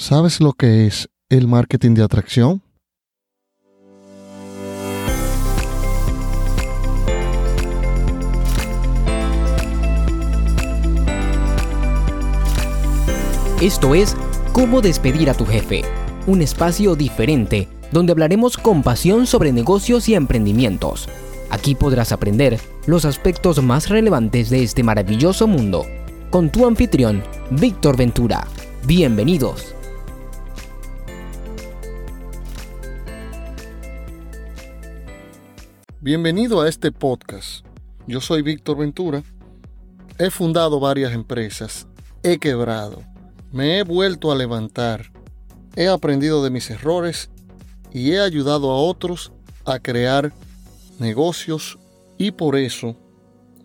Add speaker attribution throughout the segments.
Speaker 1: ¿Sabes lo que es el marketing de atracción?
Speaker 2: Esto es Cómo despedir a tu jefe, un espacio diferente donde hablaremos con pasión sobre negocios y emprendimientos. Aquí podrás aprender los aspectos más relevantes de este maravilloso mundo con tu anfitrión, Víctor Ventura. Bienvenidos.
Speaker 1: Bienvenido a este podcast. Yo soy Víctor Ventura. He fundado varias empresas. He quebrado. Me he vuelto a levantar. He aprendido de mis errores y he ayudado a otros a crear negocios y por eso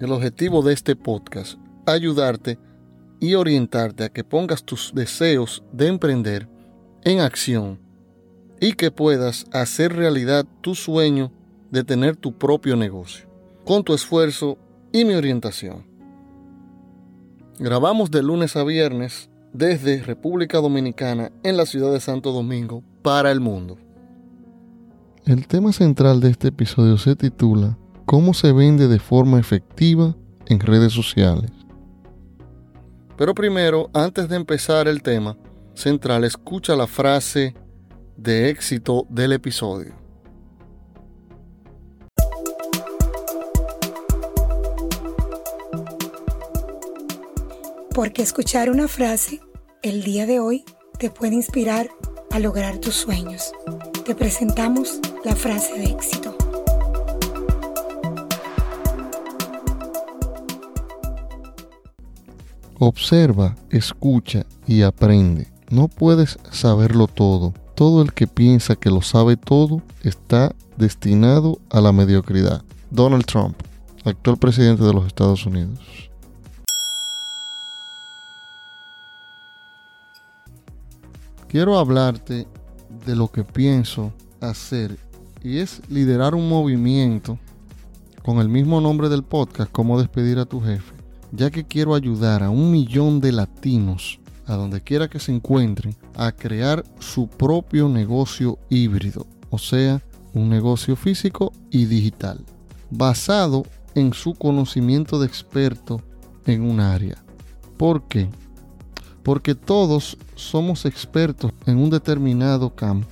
Speaker 1: el objetivo de este podcast, ayudarte y orientarte a que pongas tus deseos de emprender en acción y que puedas hacer realidad tu sueño de tener tu propio negocio, con tu esfuerzo y mi orientación. Grabamos de lunes a viernes desde República Dominicana en la ciudad de Santo Domingo para el mundo. El tema central de este episodio se titula ¿Cómo se vende de forma efectiva en redes sociales? Pero primero, antes de empezar el tema central, escucha la frase de éxito del episodio.
Speaker 3: Porque escuchar una frase el día de hoy te puede inspirar a lograr tus sueños. Te presentamos la frase de éxito.
Speaker 1: Observa, escucha y aprende. No puedes saberlo todo. Todo el que piensa que lo sabe todo está destinado a la mediocridad. Donald Trump, actual presidente de los Estados Unidos. Quiero hablarte de lo que pienso hacer y es liderar un movimiento con el mismo nombre del podcast, Cómo despedir a tu jefe, ya que quiero ayudar a un millón de latinos, a donde quiera que se encuentren, a crear su propio negocio híbrido, o sea, un negocio físico y digital, basado en su conocimiento de experto en un área. ¿Por qué? Porque todos somos expertos en un determinado campo.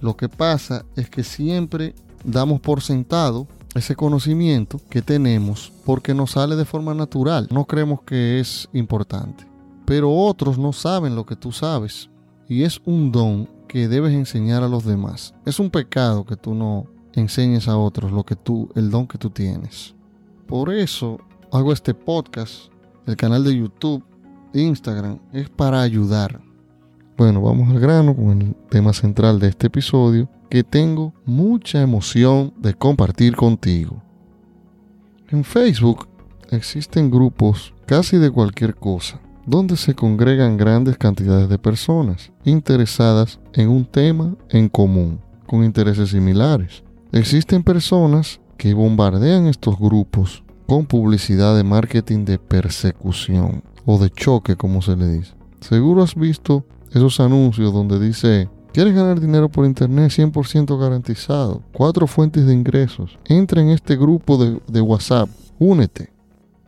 Speaker 1: Lo que pasa es que siempre damos por sentado ese conocimiento que tenemos porque nos sale de forma natural. No creemos que es importante. Pero otros no saben lo que tú sabes. Y es un don que debes enseñar a los demás. Es un pecado que tú no enseñes a otros lo que tú, el don que tú tienes. Por eso hago este podcast, el canal de YouTube Instagram es para ayudar. Bueno, vamos al grano con el tema central de este episodio que tengo mucha emoción de compartir contigo. En Facebook existen grupos casi de cualquier cosa, donde se congregan grandes cantidades de personas interesadas en un tema en común, con intereses similares. Existen personas que bombardean estos grupos con publicidad de marketing de persecución o de choque, como se le dice. Seguro has visto esos anuncios donde dice, ¿quieres ganar dinero por internet 100% garantizado? Cuatro fuentes de ingresos. Entra en este grupo de, de WhatsApp, únete.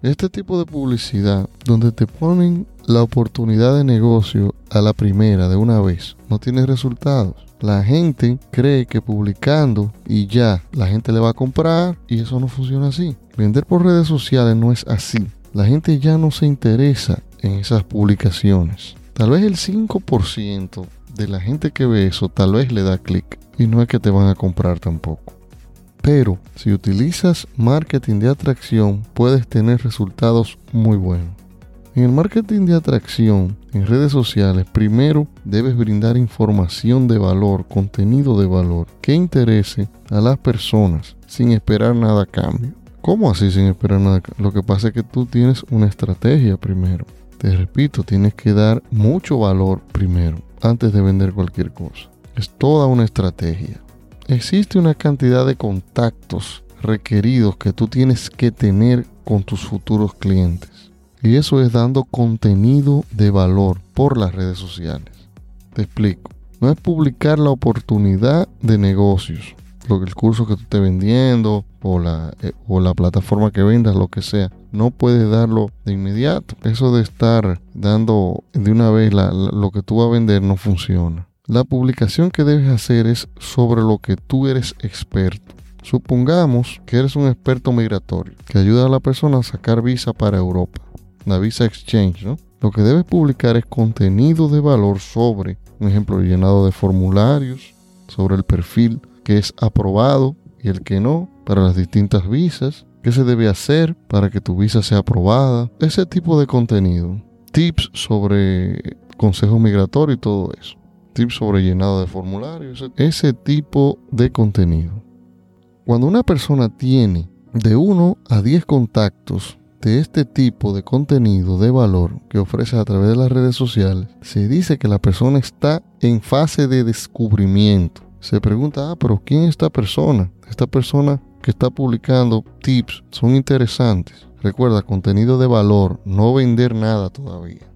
Speaker 1: Este tipo de publicidad donde te ponen la oportunidad de negocio a la primera de una vez no tiene resultados. La gente cree que publicando y ya la gente le va a comprar y eso no funciona así. Vender por redes sociales no es así la gente ya no se interesa en esas publicaciones. Tal vez el 5% de la gente que ve eso tal vez le da clic y no es que te van a comprar tampoco. Pero si utilizas marketing de atracción puedes tener resultados muy buenos. En el marketing de atracción en redes sociales, primero debes brindar información de valor, contenido de valor, que interese a las personas sin esperar nada a cambio. ¿Cómo así sin esperar nada? Lo que pasa es que tú tienes una estrategia primero. Te repito, tienes que dar mucho valor primero, antes de vender cualquier cosa. Es toda una estrategia. Existe una cantidad de contactos requeridos que tú tienes que tener con tus futuros clientes. Y eso es dando contenido de valor por las redes sociales. Te explico. No es publicar la oportunidad de negocios, lo que el curso que tú estés vendiendo o la, eh, o la plataforma que vendas, lo que sea. No puedes darlo de inmediato. Eso de estar dando de una vez lo que tú vas a vender no funciona. La publicación que debes hacer es sobre lo que tú eres experto. Supongamos que eres un experto migratorio que ayuda a la persona a sacar visa para Europa, la visa exchange, ¿no? Lo que debes publicar es contenido de valor sobre, un ejemplo, llenado de formularios, sobre el perfil que es aprobado y el que no para las distintas visas, qué se debe hacer para que tu visa sea aprobada, ese tipo de contenido, tips sobre consejo migratorio y todo eso, tips sobre llenado de formularios, ese tipo de contenido. Cuando una persona tiene de 1 a 10 contactos de este tipo de contenido de valor que ofrece a través de las redes sociales, se dice que la persona está en fase de descubrimiento. Se pregunta, ah, pero ¿quién es esta persona? Esta persona que está publicando tips son interesantes. Recuerda, contenido de valor, no vender nada todavía.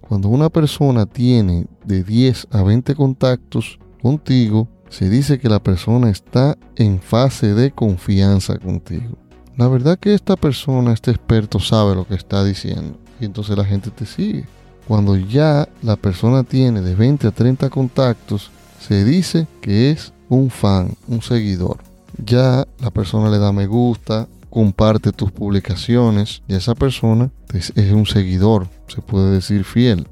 Speaker 1: Cuando una persona tiene de 10 a 20 contactos contigo, se dice que la persona está en fase de confianza contigo. La verdad que esta persona, este experto, sabe lo que está diciendo. Y entonces la gente te sigue. Cuando ya la persona tiene de 20 a 30 contactos, se dice que es un fan, un seguidor. Ya la persona le da me gusta, comparte tus publicaciones y esa persona es, un seguidor, se puede decir fiel.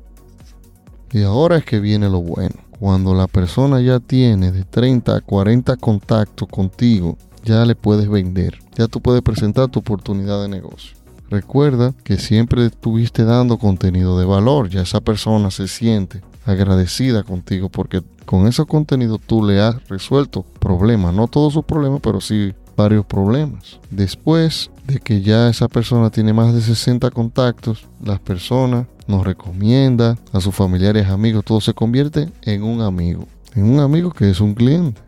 Speaker 1: Y ahora es que viene lo bueno cuando la persona ya tiene de 30 a 40 contactos contigo, ya le puedes vender. Ya tú puedes presentar tu oportunidad de negocio. Recuerda que siempre estuviste dando contenido de valor. Ya esa persona se siente agradecida contigo porque con ese contenido tú le has resuelto problemas. No todos sus problemas, pero sí varios problemas. Después de que ya esa persona tiene más de 60 contactos, las personas nos recomienda a sus familiares, amigos, todo se convierte en un amigo, en un amigo que es un cliente.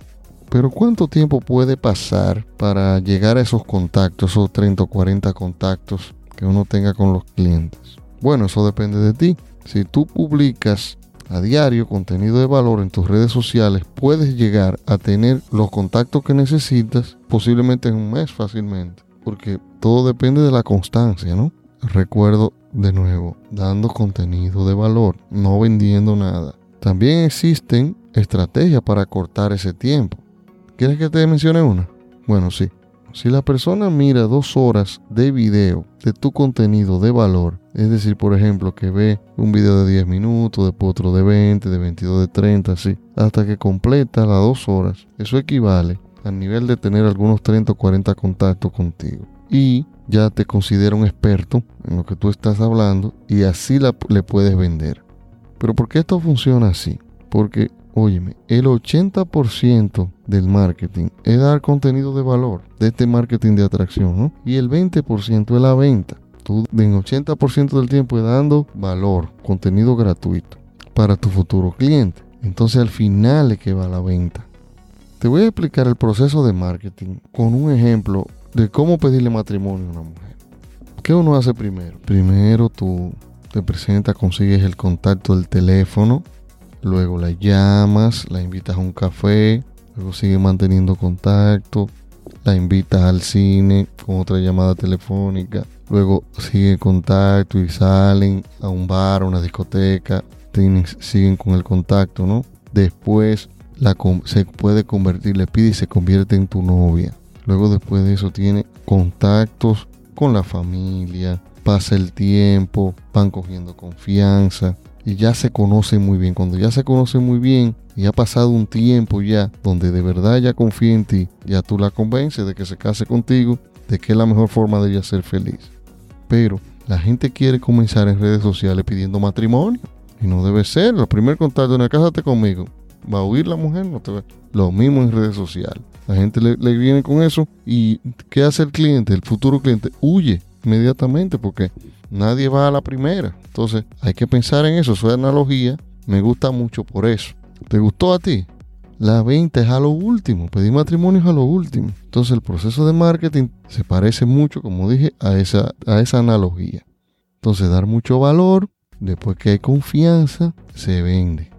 Speaker 1: Pero ¿cuánto tiempo puede pasar para llegar a esos contactos, esos 30 o 40 contactos que uno tenga con los clientes? Bueno, eso depende de ti. Si tú publicas a diario contenido de valor en tus redes sociales, puedes llegar a tener los contactos que necesitas posiblemente en un mes fácilmente. Porque todo depende de la constancia, ¿no? Recuerdo de nuevo, dando contenido de valor, no vendiendo nada. También existen estrategias para cortar ese tiempo. ¿Quieres que te mencione una? Bueno, sí. Si la persona mira dos horas de video de tu contenido de valor, es decir, por ejemplo, que ve un video de 10 minutos, después otro de 20, de 22, de 30, así, hasta que completa las dos horas, eso equivale al nivel de tener algunos 30 o 40 contactos contigo. Y ya te considera un experto en lo que tú estás hablando y así la, le puedes vender. Pero ¿por qué esto funciona así? Porque, óyeme, el 80% del marketing es dar contenido de valor, de este marketing de atracción, ¿no? Y el 20% es la venta. Tú en 80% del tiempo es dando valor, contenido gratuito para tu futuro cliente. Entonces al final es que va la venta. Te voy a explicar el proceso de marketing con un ejemplo de cómo pedirle matrimonio a una mujer. ¿Qué uno hace primero? Primero tú te presentas, consigues el contacto del teléfono, luego la llamas, la invitas a un café, luego sigues manteniendo contacto, la invitas al cine con otra llamada telefónica, luego sigue contacto y salen a un bar, a una discoteca, siguen con el contacto, ¿no? Después se puede convertir, le pide y se convierte en tu novia. Luego después de eso tiene contactos con la familia, pasa el tiempo, van cogiendo confianza y ya se conocen muy bien. Cuando ya se conocen muy bien y ha pasado un tiempo ya donde de verdad ya confía en ti, ya tú la convences de que se case contigo, de que es la mejor forma de ella ser feliz. Pero la gente quiere comenzar en redes sociales pidiendo matrimonio y no debe ser. El primer contacto en el cásate conmigo. Va a huir la mujer, no te ve. Lo mismo en redes sociales. La gente le, viene con eso y ¿qué hace el cliente? El futuro cliente huye inmediatamente porque nadie va a la primera. Entonces hay que pensar en eso. Es analogía. Me gusta mucho por eso. ¿Te gustó a ti? La venta es a lo último. Pedir matrimonio es a lo último. Entonces el proceso de marketing se parece mucho, como dije, a esa, a esa analogía. Entonces dar mucho valor. Después que hay confianza, se vende.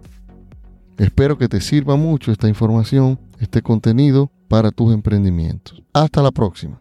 Speaker 1: Espero que te sirva mucho esta información, este contenido para tus emprendimientos. Hasta la próxima.